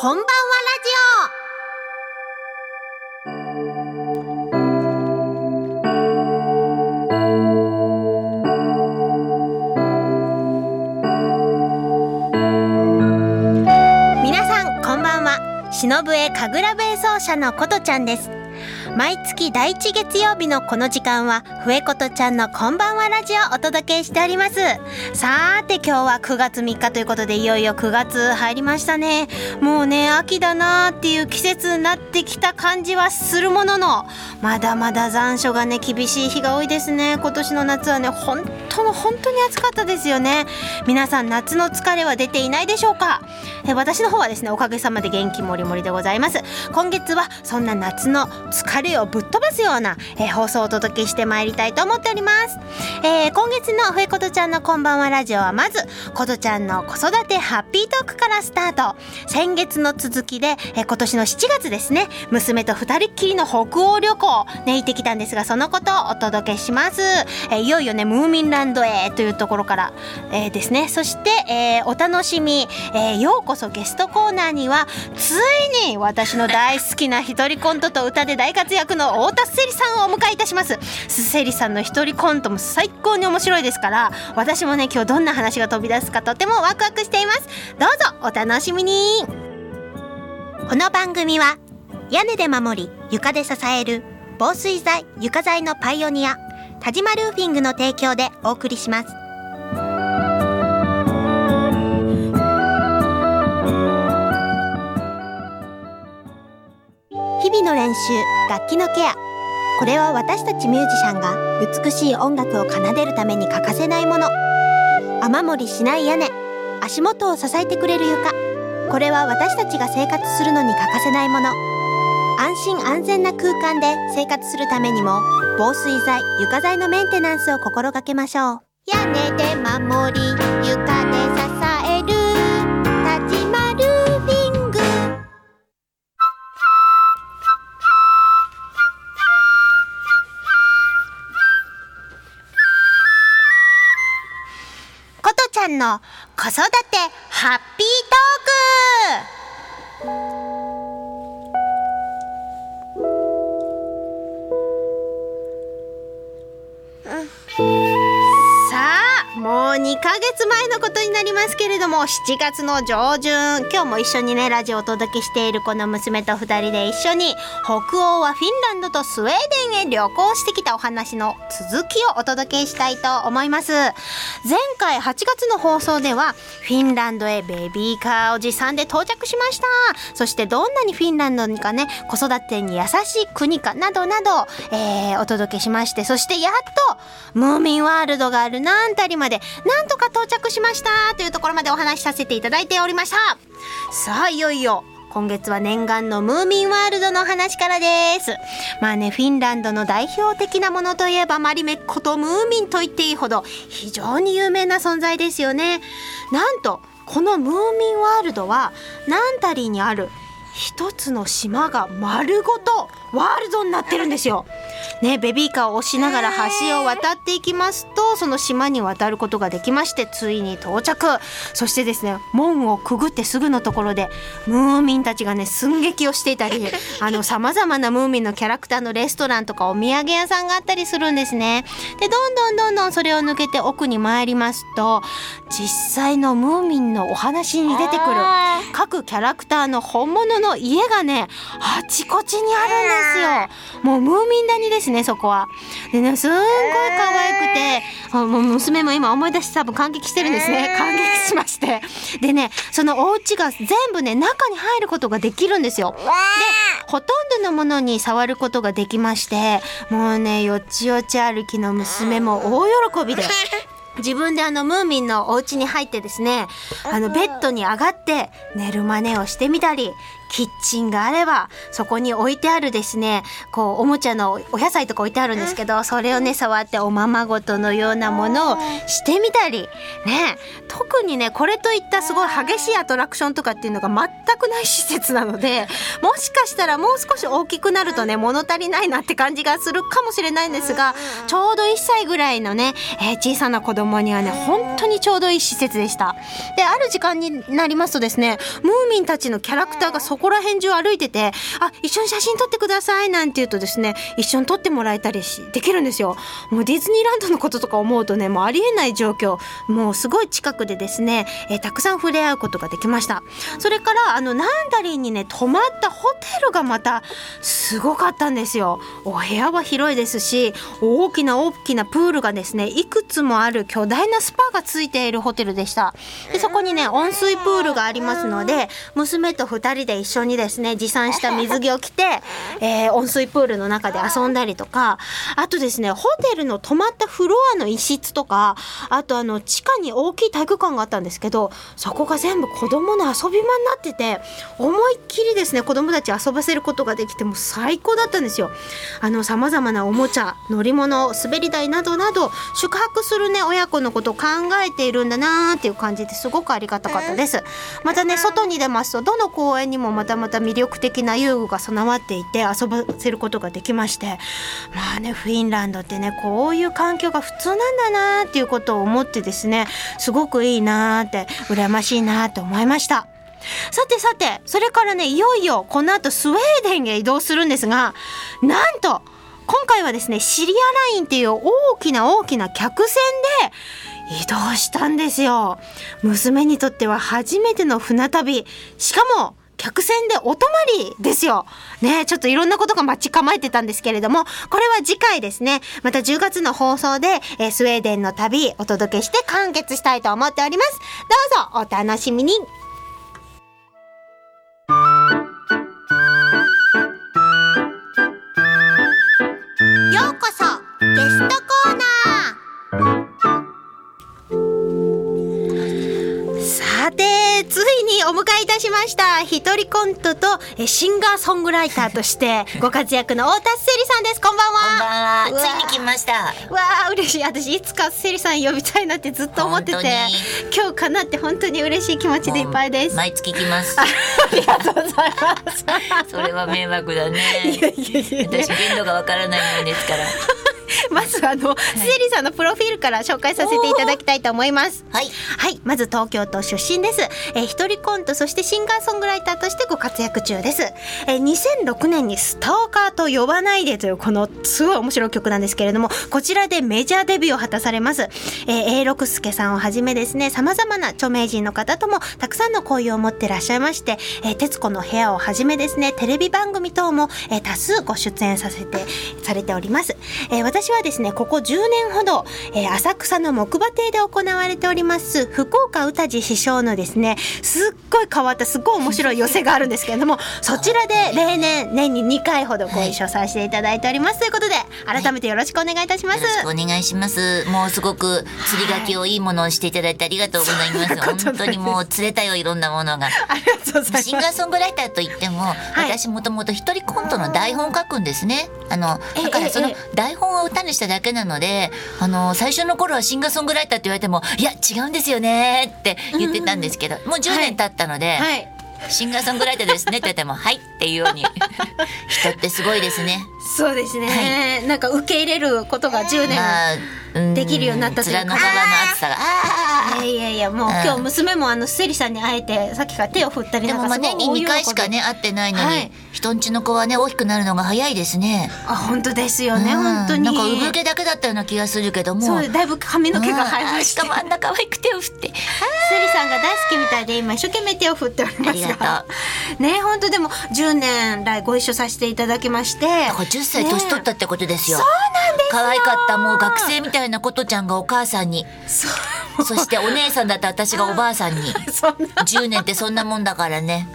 こんばんはラジオ。皆さんこんばんは。忍笛神楽弁奏者のことちゃんです。毎月第1月曜日のこの時間は、笛ことちゃんのこんばんはラジオをお届けしております。さーて今日は9月3日ということで、いよいよ9月入りましたね。もうね、秋だなーっていう季節になってきた感じはするものの、まだまだ残暑がね、厳しい日が多いですね。今年の夏はね、本当の本当に暑かったですよね。皆さん夏の疲れは出ていないでしょうか？え私の方はですね、おかげさまで元気もりもりでございます。今月はそんな夏の疲れをぶっ飛ばすような、え、放送をお届けしてまいりたいと思っております。えー、今月のふえことちゃんのこんばんはラジオはまず、ことちゃんの子育てハッピートークからスタート。先月の続きで、え、今年の7月ですね、娘と二人っきりの北欧旅行、ね、行ってきたんですが、そのことをお届けします。え、いよいよね、ムーミンランドへというところから、えー、ですね、そして、えー、お楽しみ、えー、ようこそゲストコーナーには、ついに私の大好きな一人コントと歌で大活躍の太田すせりさんをお迎えいたします。すせりさんの一人コントも最高に面白いですから私もね今日どんな話が飛び出すかとてもワクワクしています。どうぞお楽しみに。この番組は屋根で守り床で支える防水材床材のパイオニア。田島ルーフィングの提供でお送りします。日々の練習楽器のケア。これは私たちミュージシャンが美しい音楽を奏でるために欠かせないもの。雨漏りしない屋根。足元を支えてくれる床。これは私たちが生活するのに欠かせないもの。安心安全な空間で生活するためにも防水材床材のメンテナンスを心がけましょう。屋根で守り床で支えるさんの子育てハッピートーク、Thank you. もう2ヶ月前のことになりますけれども、7月の上旬、今日も一緒にね、ラジオをお届けしているこの娘と2人で一緒に、北欧はフィンランドとスウェーデンへ旅行してきたお話の続きをお届けしたいと思います。前回8月の放送では、フィンランドへベビーカーを持参で到着しました。そしてどんなにフィンランドがね、子育てに優しい国かなどなど、えー、お届けしまして、そしてやっと、ムーミンワールドがあるなんたりまでで、なんとか到着しましたというところまでお話しさせていただいておりました。さあ、いよいよ、今月は念願のムーミンワールドの話からです。まあね、フィンランドの代表的なものといえばマリメッコとムーミンと言っていいほど非常に有名な存在ですよね。なんと、このムーミンワールドはナンタリーにある一つの島が丸ごとワールドになってるんですよ。ね、ベビーカーを押しながら橋を渡っていきますとその島に渡ることができましてついに到着そしてですね門をくぐってすぐのところでムーミンたちがね寸劇をしていたりさまざまなムーミンのキャラクターのレストランとかお土産屋さんがあったりするんですね。でどんどんどんどんそれを抜けて奥に参りますと実際のムーミンのお話に出てくる各キャラクターの本物の家がねあちこちにあるんですよ。もうムーミン谷ですねそこは。でねすんごい可愛くてあもう娘も今思い出して多分感激してるんですね感激しましてでねそのお家が全部ね中に入ることができるんですよ。でほとんどのものに触ることができましてもうねよちよち歩きの娘も大喜びで。自分であのムーミンのお家に入ってですねあのベッドに上がって寝る真似をしてみたりキッチンがあればそこに置いてあるですねこうおもちゃのお野菜とか置いてあるんですけどそれをね触っておままごとのようなものをしてみたりね特にねこれといったすごい激しいアトラクションとかっていうのが全くない施設なのでもしかしたらもう少し大きくなるとね物足りないなって感じがするかもしれないんですがちょうど1歳ぐらいのね、えー、小さな子供にはね本当にちょうどいい施設でした。である時間になりますとですねムーミンたちのキャラクターがそこら辺中歩いててあ一緒に写真撮ってくださいなんて言うとですね一緒に撮ってもらえたりしできるんですよ。もうディズニーランドのこととか思うとねもうありえない状況。もうすごい近くでですね、えーたくさん触れ合うことができました。それからあのナンダリンにね泊まったホテルがまたすごかったんですよ。お部屋は広いですし大きな大きなプールがですねいくつもある巨大なスパがついているホテルでした。でそこにね温水プールがありますので娘と2人で一緒にですね持参した水着を着て、えー温水プールの中で遊んだりとかあとですねホテルの泊まったフロアの一室とかあとあの地下に大きい体育館があったんですけどそこが全部子供の遊び場になってて思いっきりですね子供たち遊ばせることができてもう最高だったんですよ。あの様々なおもちゃ乗り物滑り台などなど宿泊するね親子のことを考えているんだなーっていう感じですごくありがたかったです。またね外に出ますとどの公園にもまたまた魅力的な遊具が備わっていて遊ばせることができましてまあねフィンランドってねこういう環境が普通なんだなーっていうことを思ってですねすごくいいなって羨ましいなって思いました。さてさてそれからねいよいよこの後スウェーデンへ移動するんですがなんと今回はですねシリアラインっていう大きな大きな客船で移動したんですよ娘にとっては初めての船旅しかも客船でお泊まりですよ。ねちょっといろんなことが待ち構えてたんですけれども、これは次回ですね。また10月の放送で、えースウェーデンの旅お届けして完結したいと思っております。どうぞお楽しみに。ようこそゲストコーナーさてついにお迎えしました一人コントとえシンガーソングライターとして ご活躍の太田せりさんですこんばんはこんばんは。ついに来ました。わあ嬉しい私いつかせりさん呼びたいなってずっと思ってて今日かなって本当に嬉しい気持ちでいっぱいですあ毎月来ます。りがとうございますそれは迷惑だいね。やいやいやいや私限度がわからないものですから。まずあの、せりさんのプロフィールから紹介させていただきたいと思います。はい。はい、まず東京都出身です。えー一人コント、そしてシンガーソングライターとしてご活躍中です。えー2006年にスターカーと呼ばないでというこのすごい面白い曲なんですけれども、こちらでメジャーデビューを果たされます。えー、A 六輔さんをはじめですね、様々な著名人の方ともたくさんの交友を持ってらっしゃいまして、えー、徹子の部屋をはじめですね、テレビ番組等も、えー多数ご出演させて、されております。えー私はですね、ここ10年ほど、えー浅草の木馬亭で行われております、福岡歌次師匠のですね、すっごい変わった、すっごい面白い寄せがあるんですけれども、そちらで例年、年に2回ほどご一緒させていただいております。ということで、改めてよろしくお願いいたします。よろしくお願いします。もうすごく釣り書きをいいものをしていただいてありがとうございます。本当にもう釣れたよいろんなものが。ありがとうございます。シンガーソングライターといっても、私もともと一人コントの台本を書くんですね。あのえだからそのええ台本を歌にしただけなので、あの最初の頃はシンガーソングライターって言われても、いや違うんですよねって言ってたんですけど、もう10年経ったので。はい。シンガーソングライターですねって言っても、はいっていうように。人ってすごいですね。そうですね、なんか受け入れることが10年、できるようになったというか面の皮の厚さが。あいやいやいやもう、うん今日娘もあのセリさんに会えてさっきから手を振ったりなんかすごいもまあ年に2回しかね会ってないのに、はい人んちの子はね大きくなるのが早いですね。あ本当ですよね、うん。本当に。なんか産毛だけだったような気がするけども。そうだいぶ髪の毛が生えまししてかもあんな可愛く手を振って。セリさんが大好きみたいで今一生懸命手を振っておりますありががね本当でも10年来ご一緒させていただきまして。だから10歳年取ったってことですよ。そうなんですよ。可愛かったもう学生みたいなことちゃんがお母さんに、そうそしてお姉さんだった私がおばあさんに。そんな10年ってそんなもんだからね。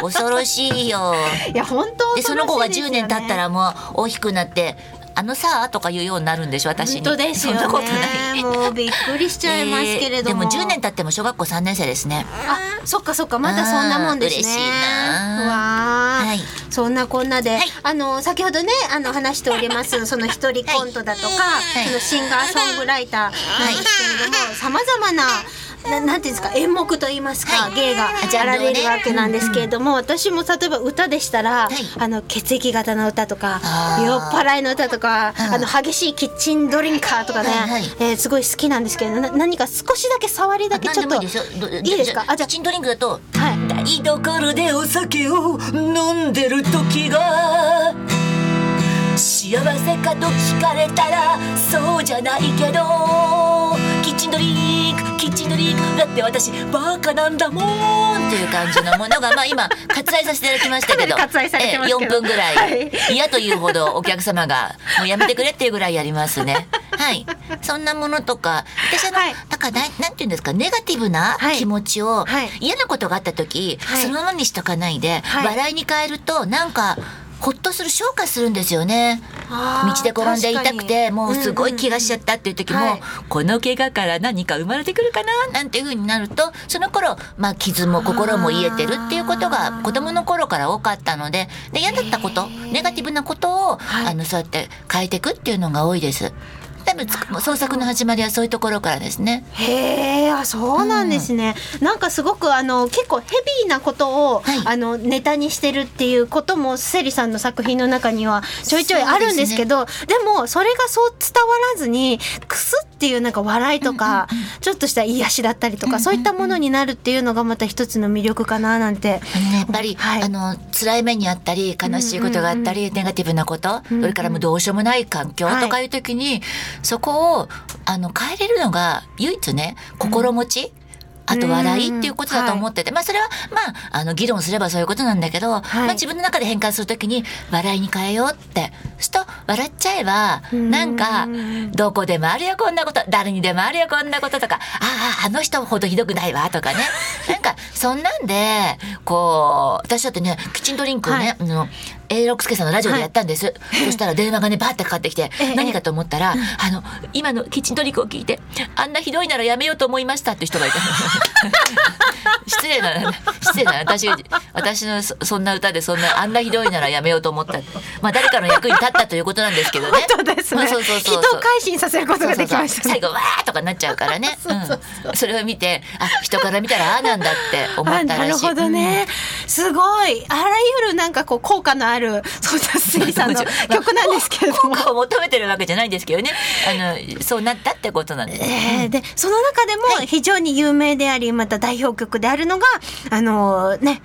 恐ろしいよ。いや本当でその子が10恐ろしいですよね年経ったらもう大きくなって「あのさ」とか言うようになるんでしょ私に。本当ですよね。そんなことない。もうびっくりしちゃいますけれども、えーでも10年経っても小学校3年生ですね。あそっかそっかまだそんなもんですね。うん嬉しいな。うわー。はい。そんなこんなで、はい。あの先ほどねあの話しておりますその一人コントだとか、はい。そのシンガーソングライターなんですけれどもさまざまなななんていうんですか演目と言いますか、はい。芸がジャンルをねあられるわけなんですけれども、私も例えば歌でしたら、い。あの血液型の歌とか酔っ払いの歌とか、うん。あの激しいキッチンドリンカーとかね、はいはい。えーすごい好きなんですけどな何か少しだけ触りだけちょっといいですか？あじゃキッチンドリンクだとあはい。台所でお酒を飲んでる時が幸せかと聞かれたらそうじゃないけどキッチンドリンクキッチンドリンクだって私バカなんだもんっていう感じのものがまあ今割愛させていただきましたけど。割愛されてますけど。え4分ぐらい、はい。嫌というほどお客様がもうやめてくれっていうぐらいやりますね。はい。そんなものとか私あの、はい。だからなんなんていうんですかネガティブなはい。気持ちを、はい。嫌なことがあった時、はい。そのままにしとかないで、はい。笑いに変えるとなんかほっとする消化するんですよね。道で転んで痛くてもうすごい怪我しちゃったっていう時も、この怪我から何か生まれてくるかな？なんていう風になるとその頃まあ傷も心も癒えてるっていうことが子供の頃から多かったのでで嫌だったことネガティブなことを、はい。あのそうやって変えていくっていうのが多いです。多分つ創作の始まりはそういうところからですね。へえあそうなんですね、なんかすごくあの結構ヘビーなことを、はい。あのネタにしてるっていうこともセリさんの作品の中にはちょいちょいあるんですけどで,、もそれがそう伝わらずにクスっていうなんか笑いとか、ちょっとした癒しだったりとか、そういったものになるっていうのがまた一つの魅力かななんて。やっぱり、はい。あの辛い目にあったり悲しいことがあったり、ネガティブなこと、それからもうどうしようもない環境とかいう時に、そこをあの変えれるのが唯一ね心持ち、あと笑いっていうことだと思ってて、まあそれはまああの議論すればそういうことなんだけど、まあ自分の中で変換するときに笑いに変えようってすると笑っちゃえばなんかどこでもあるよこんなこと誰にでもあるよこんなこととかあああの人ほどひどくないわとかね。なんかそんなんでこう私だってねキッチンドリンクをね、はい。あの A 六輔さんのラジオでやったんです、そしたら電話がねバーってかかってきて、ええ。何かと思ったら、あの今のキッチンドリンクを聞いてあんなひどいならやめようと思いましたっていう人がいた。失礼な失礼な私私のそそんな歌でそんなあんなひどいならやめようと思った。まあ誰かの役に立ったということなんですけどね。本当ですね。まあそうそうそうそう。人を改心させることができましたね。最後わーとかなっちゃうからね。それを見てあ人から見たらああなんだって思ったらしい。あなるほどね、すごい。あらゆるなんかこう効果のあるそうだスリさんの 曲なんですけれども。効。果を求めてるわけじゃないんですけどね。あのそうなったってことなんです、えーでその中でも非常に有名でありまた代表曲であるのがあのね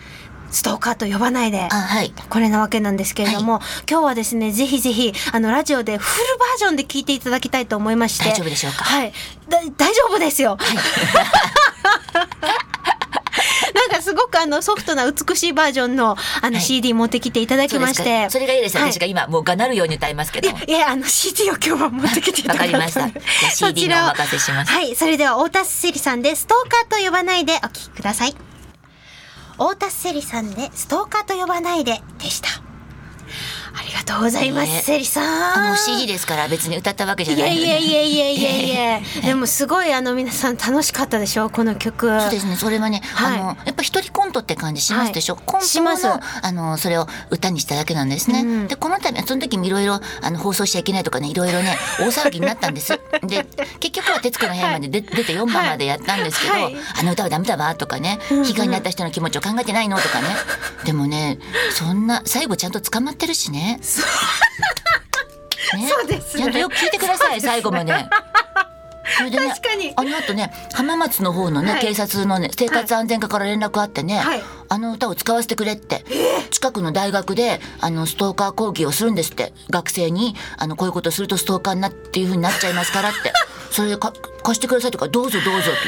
ストーカーと呼ばないであはい。これなわけなんですけれども、今日はですねぜひぜひあのラジオでフルバージョンで聞いていただきたいと思いまして。大丈夫でしょうか？はい。だ大丈夫ですよ、なんかすごくあのソフトな美しいバージョンのあのはい。CD 持ってきていただきまして、か。それがいいです、はい。私が今もうがなるように歌いますけど。もいやいやあの CD を今日は持ってきていただいた。わかりました。CD のお任せします。はいそれでは太田セリさんでストーカーと呼ばないでお聞きください。太田セリさんでストーカーと呼ばないででしたありがとうございます、ね。セリさん。CD ですから別に歌ったわけじゃいやないのでいやいやいやいやいや。でもすごいあの皆さん楽しかったでしょこの曲。そうですねそれはね、はい。あのやっぱ一人コントって感じしますでしょ、はい。コントしますのあのそれを歌にしただけなんですね、うん。でこの度その時もいろいろあの放送しちゃいけないとかねいろいろね 大騒ぎになったんです。で結局は『徹子の部屋』まで出出て4番までやったんですけど、はい。あの歌はダメだわとかね被害に遭った人の気持ちを考えてないのとかね。でもねそんな最後ちゃんと捕まってるしねね。そう。ですね。ちゃんとよく聞いてください最後まで。それでね確かに。あの後ね浜松の方のね、はい。警察のね生活安全課から連絡あってね、はい。あの歌を使わせてくれって、近くの大学であのストーカー講義をするんですって。学生にあのこういうことするとストーカーになっていう風になっちゃいますからって。それでか貸してくださいとかどうぞどうぞって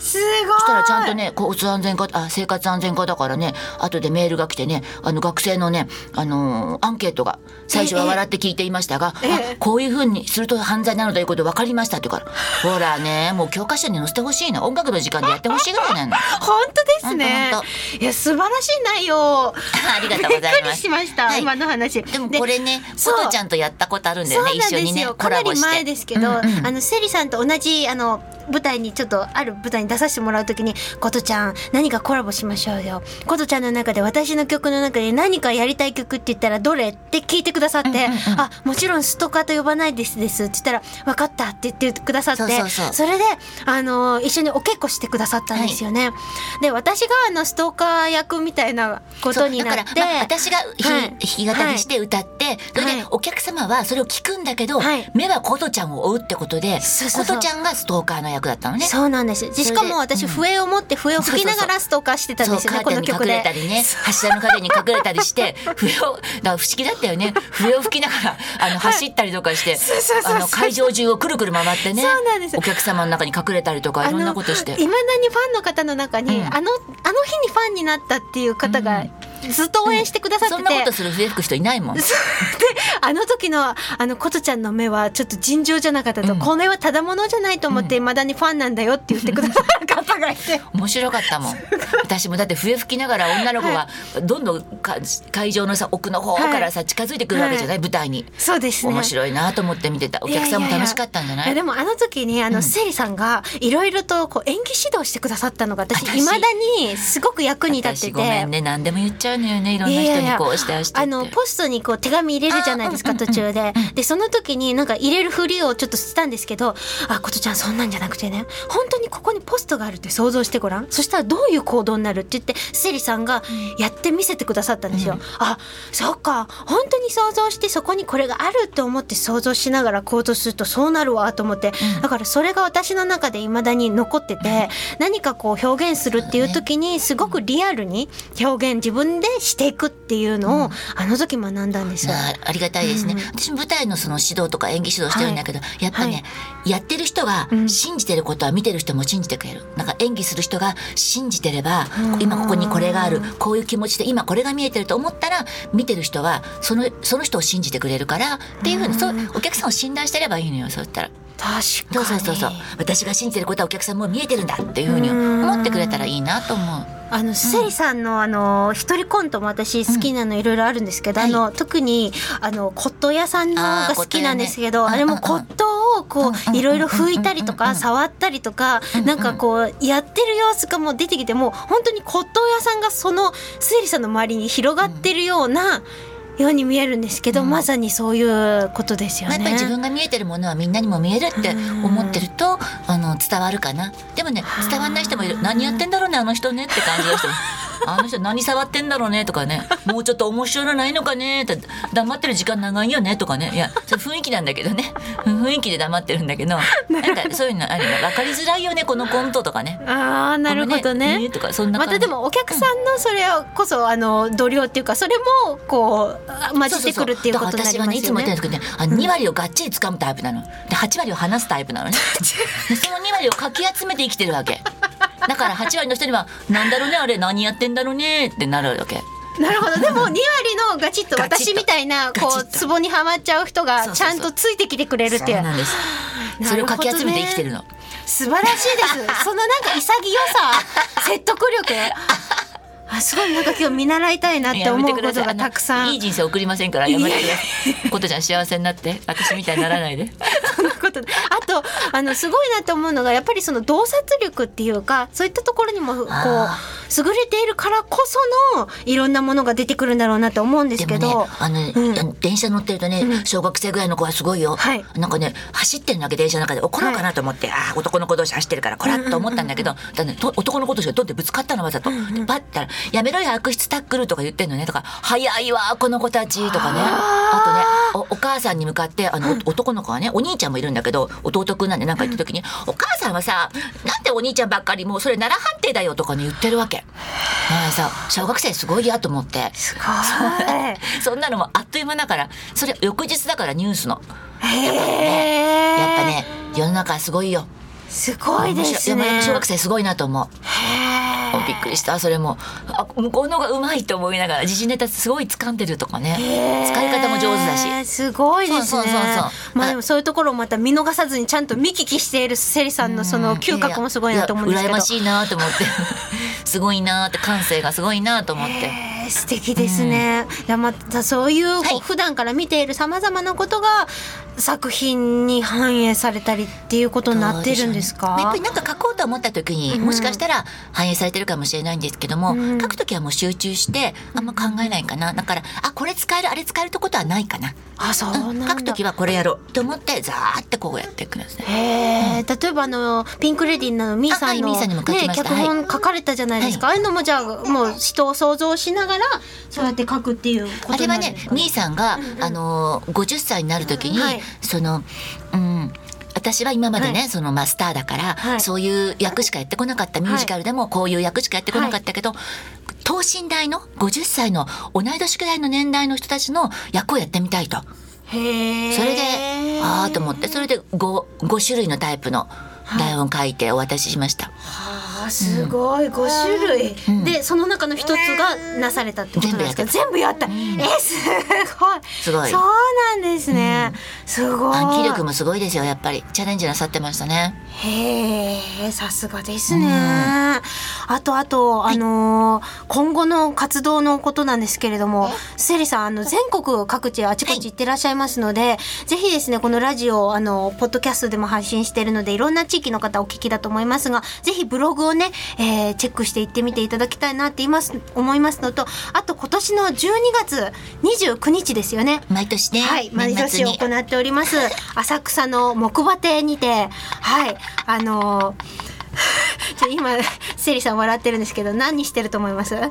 すごい。そしたらちゃんとね交通安全課あ生活安全課だからね後でメールが来てねあの学生のねあのーアンケートが最初は笑って聞いていましたが、ええあこういう風にすると犯罪なのということ分かりましたって言うからほらねもう教科書に載せてほしいな音楽の時間でやってほしいぐらいなの本当ですね。いや素晴らしい内容。ありがとうございます。びっくりしました、はい。今の話。でもこれねそう。ポトちゃんとやったことあるんだよね一緒にねコラボして前ですけど、うんうん。あのセリさんと同じあの舞台にちょっとある舞台に出させてもらう時に「ことちゃん何かコラボしましょうよ」「ことちゃんの中で私の曲の中で何かやりたい曲って言ったらどれ?」って聞いてくださって「あもちろんストーカーと呼ばないですです」って言ったら「分かった」って言ってくださってそうそうそうれであの一緒にお稽古してくださったんですよね。で私があのストーカー役みたいなことになってまあ、私がひ、はい弾き語りして歌って、それはいでお客様はそれを聞くんだけど、はい目は琴ちゃんを追うってことでそうそうそう琴ちゃんがストーカーの役だったのね。そうなんです。でしかも私、笛を持って笛を吹きながらストーカーしてたんですよね、この曲で。ね。柱の陰に隠れたりして 笛をだ不思議だったよね。笛を吹きながらあの走ったりとかして、そうそうそうそう。あの会場中をくるくる回ってね。そうなんです。お客様の中に隠れたりとかいろんなことして。いまだにファンの方の中に、うん。あのあの日にファンになったっていう方がずっと応援してくださってて、そんなことする笛吹く人いないもん。であの時のあの琴ちゃんの目はちょっと尋常じゃなかったと、うん。これはただものじゃないと思っていまだにファンなんだよって言ってくださる方がいて。面白かったもん。私もだって笛吹きながら女の子がどんどんか会場のさ奥の方からさ近づいてくるわけじゃない、舞台に。そうですね。面白いなと思って見てた。お客さんも楽しかったんじゃない？でもあの時にあの、うん。セリさんがいろいろとこう演技指導してくださったのが私私。いまだにすごく役に立ってて。私ごめんね。何でも言っちゃうのよね。いろんな人にこうしてああして。あのポストにこう手紙入れるじゃないですか途中で。でその時になんか入れるふりをちょっとしたんですけど「あことちゃんそんなんじゃなくてね。本当にここにポストがあるって想像してごらん。そしたらどういう行動になる?」って言ってセリさんがやって見せてくださったんですよ。うん。あそっか。本当に想像してそこにこれがあると思って想像しながら行動するとそうなるわと思って、うん。だからそれが私の中で未だに残ってて、何かこう表現するっていう時にすごくリアルに表現自分でしていくっていうのを、あの時学んだんですよ。まあ、ありがたいですね、うん私も舞台のその指導とか演技指導してるんだけど、やっぱね、やってる人がうん。信じてることは見てる人も信じてくれる。なんか演技する人が信じてれば、うん。今ここにこれがある。こういう気持ちで今これが見えてると思ったら見てる人はそのその人を信じてくれるからっていうふうに、そうお客さんを信頼してればいいのよそうしたら。確そうかに。そうそうそう。私が信じてることはお客さんも見えてるんだっていうふうに思ってくれたらいいなと思う。あのセリさんのあの一人コントも私好きなのいろいろあるんですけど、はい。あの特にあの骨董屋さんのが好きなんですけどあ,、れも骨董をこうんうんうんういろいろ拭いたりとかうんうん。触ったりとかうんうん。なんかこうやってる様子がもう出てきてもう本当に骨董屋さんがそのセリさんの周りに広がってるようなように見えるんですけど、うん。まさにそういうことですよまあ、ね。やっぱり自分が見えてるものはみんなにも見えるって思ってるとあの伝わるかな。でもね伝わんない人もいる。何やってんだろうねあの人ねって感じの人もあの人何触ってんだろうねとかね。もうちょっと面白いのないのかね。って黙ってる時間長いよねとかね。いや雰囲気なんだけどね。雰囲気で黙ってるんだけど。なんかそういうのあるの？分かりづらいよねこのコントとかね。ああなるほどね。とかそんな感じ。またでもお客さんのそれこそあの度量っていうかそれもこうあ混じってくるっていうことになりますよね。だから私はねいつも言ってるんですけどね。あの2割をがっちり掴むタイプなの。で8割を離すタイプなの。ね でその2割をかき集めて生きてるわけだから8割の人には「なんだろうねあれ何やってんだろうね」ってなるわけ。なるほど。でも2割のガチッと私みたいなこうツボにはまっちゃう人がちゃんとついてきてくれるっていう。そうなんです。それをかき集めて生きてるの、素晴らしいです。そのなんか潔さ説得力あすごいなんか今日見習いたいなって思うことがたくさん。いい人生送りませんからやめてくださいことちゃん幸せになって。私みたいにならないで。そんなことであとあのすごいなと思うのがやっぱりその洞察力っていうかそういったところにもこうあ優れているからこそのいろんなものが出てくるんだろうなと思うんですけど、あの、うん。電車乗ってるとね、うん。小学生ぐらいの子はすごいよ、はい。なんかね走ってるだけ電車の中で怒ろうかなと思って、ああ男の子同士走ってるからこらっと思ったんだけど、だね、と男の子同士が取ってぶつかったのわざと、でパッたら「やめろよ悪質タックル」とか言ってんのね。とか「早いわこの子たち」とかね。あとねおお母さんに向かってあの、お男の子はねお兄ちゃんもいるんだけど弟くんなんで何か言った時に「お母さんはさなんでお兄ちゃんばっかりもうそれ奈良判定だよ」とかね言ってるわけ。まあさ小学生すごいやと思って。すごい。そんなのもあっという間だからそれ翌日だからニュースの。へやっぱえね世の中すごいよすごいですね。小学生すごいなと思う。びっくりした。それも。あ向こうの方がうまいと思いながら時事ネタすごい掴んでるとかね。使い方も上手だし。すごいですね。そうそうそうそう。まあでもそういうところをまた見逃さずにちゃんと見聞きしているセリさんのその嗅覚もすごいなと思うんですけど。いやいや羨ましいなと思って。すごいなって感性がすごいなと思って。素敵ですね。でまたそういうはい。普段から見ているさまざまなことが作品に反映されたりっていうことになってるんですか？やっぱりなんか書こうと思った時に、うん。もしかしたら反映されてるかもしれないんですけども、うん。書く時はもう集中してあんま考えないかな。だからあこれ使えるあれ使えるってことはないかな、あそうなんだ。書く時はこれやろうと思ってザーってこうやってください。へえ、例えばあのピンクレディーのミーさんのあはい。ね脚本書かれたじゃないですか。ああいうのもじゃあもう人を想像しながらそうやって書くっていうことあれはねなんですか。みーさんが、うんうん。あのー50歳になる時に、はいそのうん私は今までね、はい。そのマスターだから、はい。そういう役しかやってこなかったミュージカルでもこういう役しかやってこなかったけど、等身大の50歳の同い年くらいの年代の人たちの役をやってみたいと。それでああと思ってそれで 5, 5種類のタイプの台本書いてお渡ししました。あーすごい五種類、うん。でその中の一つがなされたってことですか？全部やった、えすごい。すごい。そうなんですね、すごい。暗記力もすごいですよやっぱり。チャレンジなさってましたね。へえさすがですね、あとあと、あのー今後の活動のことなんですけれどもセリさんあの全国各地あちこち行ってらっしゃいますので、ぜひですねこのラジオあのポッドキャストでも配信しているのでいろんな地域の方お聞きだと思いますがぜひブログをね、えーチェックしていってみていただきたいなって言います思いますのとあと今年の12月29日ですよね毎年ね、はい、毎年行っております。浅草の木馬亭にて、はい、あのー ちょ今セリさん笑ってるんですけど何してると思います？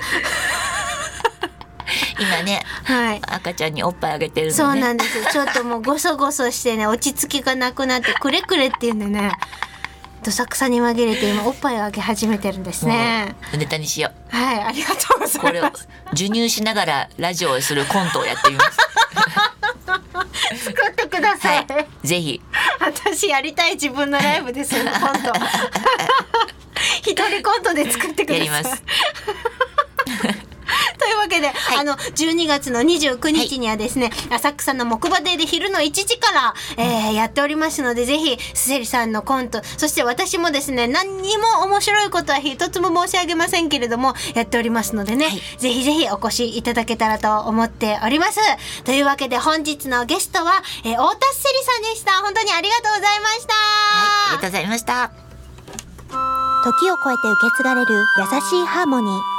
今ねはい。赤ちゃんにおっぱいあげてるのね。そうなんです。ちょっともうごそごそしてね落ち着きがなくなってくれくれっていうんでね、どさくさに紛れて今おっぱいをあげ始めてるんですね。ネタにしよはい、ありがとうござう。これをいます。授乳しながらラジオをするコントをやってみます。作ってくださ。はいい。ぜひ。私やりたい自分のライブですよコント。一人コントで作ってください。やります。けで、あの12月の29日にはですね、浅草の木馬亭で昼の1時から、えーやっておりますのでぜひセリさんのコントそして私もですね何にも面白いことは一つも申し上げませんけれどもやっておりますのでね、はい。ぜひぜひお越しいただけたらと思っております。というわけで本日のゲストは、えー、太田セリさんでした。本当にありがとうございました、はい、ありがとうございました。時を超えて受け継がれる優しいハーモニー。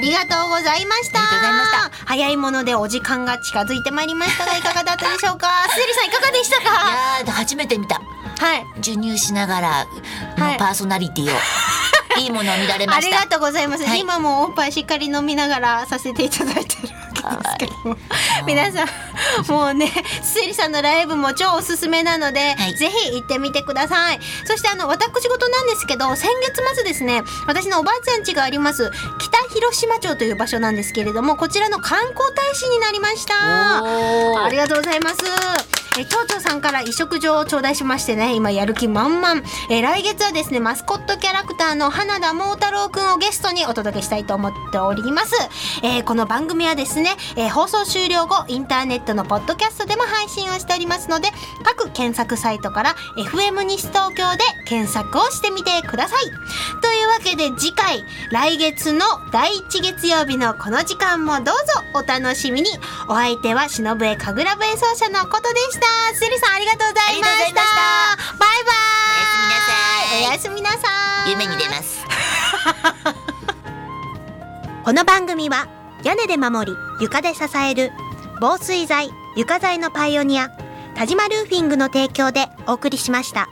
ありがとうございました。ありがとうございました早いものでお時間が近づいてまいりましたが、いかがだったでしょうか？すずりさん、いかがでしたいか。やー初めて見た。はい。授乳しながらのパーソナリティを、い、いものを見られました。ありがとうございます。はい今もおっぱいしっかり飲みながらさせていただいてるわけですけども。皆さん、もうね、すりさんのライブも超おすすめなので、はいぜひ行ってみてください。そしてあの、私事なんですけど、先月末ですね、私のおばあちゃん家があります、北広島町という場所なんですけれども、こちらの観光大使になりました。ありがとうございます。え町長さんから移植状を頂戴しましてね今やる気満々。え来月はですねマスコットキャラクターの花田桃太郎くんをゲストにお届けしたいと思っております、えーこの番組はですね、えー放送終了後インターネットのポッドキャストでも配信をしておりますので各検索サイトから FM 西東京で検索をしてみてください。というわけで次回来月の第1月曜日のこの時間もどうぞお楽しみに。お相手は忍笛神楽笛奏者のことでした。んありがとうございましたありがとうございましたバイバイおやすみなさいおやすみなさい夢に出ます。この番組は屋根で守り床で支える防水材床材のパイオニア田島ルーフィングの提供でお送りしました。